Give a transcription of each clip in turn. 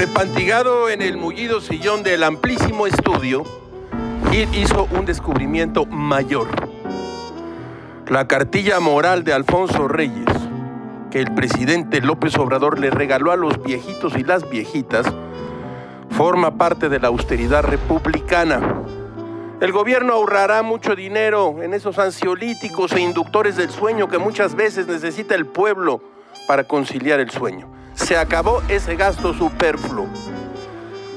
Empantigado en el mullido sillón del amplísimo estudio, hizo un descubrimiento mayor. La cartilla moral de Alfonso Reyes, que el presidente López Obrador le regaló a los viejitos y las viejitas, forma parte de la austeridad republicana. El gobierno ahorrará mucho dinero en esos ansiolíticos e inductores del sueño que muchas veces necesita el pueblo para conciliar el sueño. Se acabó ese gasto superfluo.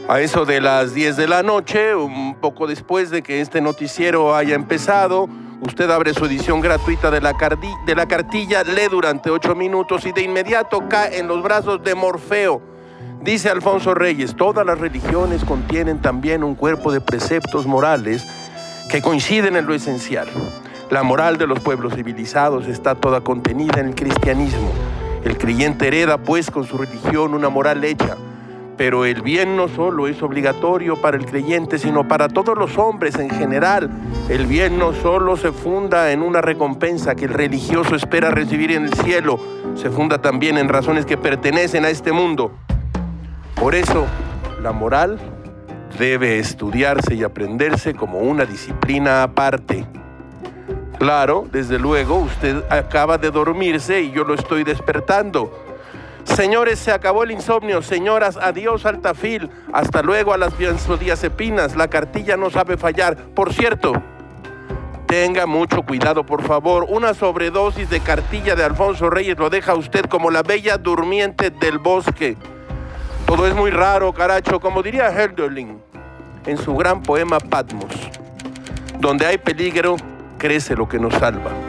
A eso de las 10 de la noche, un poco después de que este noticiero haya empezado, usted abre su edición gratuita de la, cartilla, lee durante 8 minutos y de inmediato cae en los brazos de Morfeo. Dice Alfonso Reyes, todas las religiones contienen también un cuerpo de preceptos morales que coinciden en lo esencial. La moral de los pueblos civilizados está toda contenida en el cristianismo. El creyente hereda pues con su religión una moral hecha pero el bien no solo es obligatorio para el creyente, sino para todos los hombres en general. El bien no solo se funda en una recompensa que el religioso espera recibir en el cielo, se funda también en razones que pertenecen a este mundo. Por eso, la moral debe estudiarse y aprenderse como una disciplina aparte. Claro, desde luego, usted acaba de dormirse y yo lo estoy despertando. Señores, se acabó el insomnio. Señoras, adiós altafil. Hasta luego a las benzodiazepinas. La cartilla no sabe fallar. Por cierto, tenga mucho cuidado, por favor. Una sobredosis de cartilla de Alfonso Reyes lo deja usted como la bella durmiente del bosque. Todo es muy raro, caracho, como diría Hölderlin en su gran poema Patmos. Donde hay peligro, crece lo que nos salva.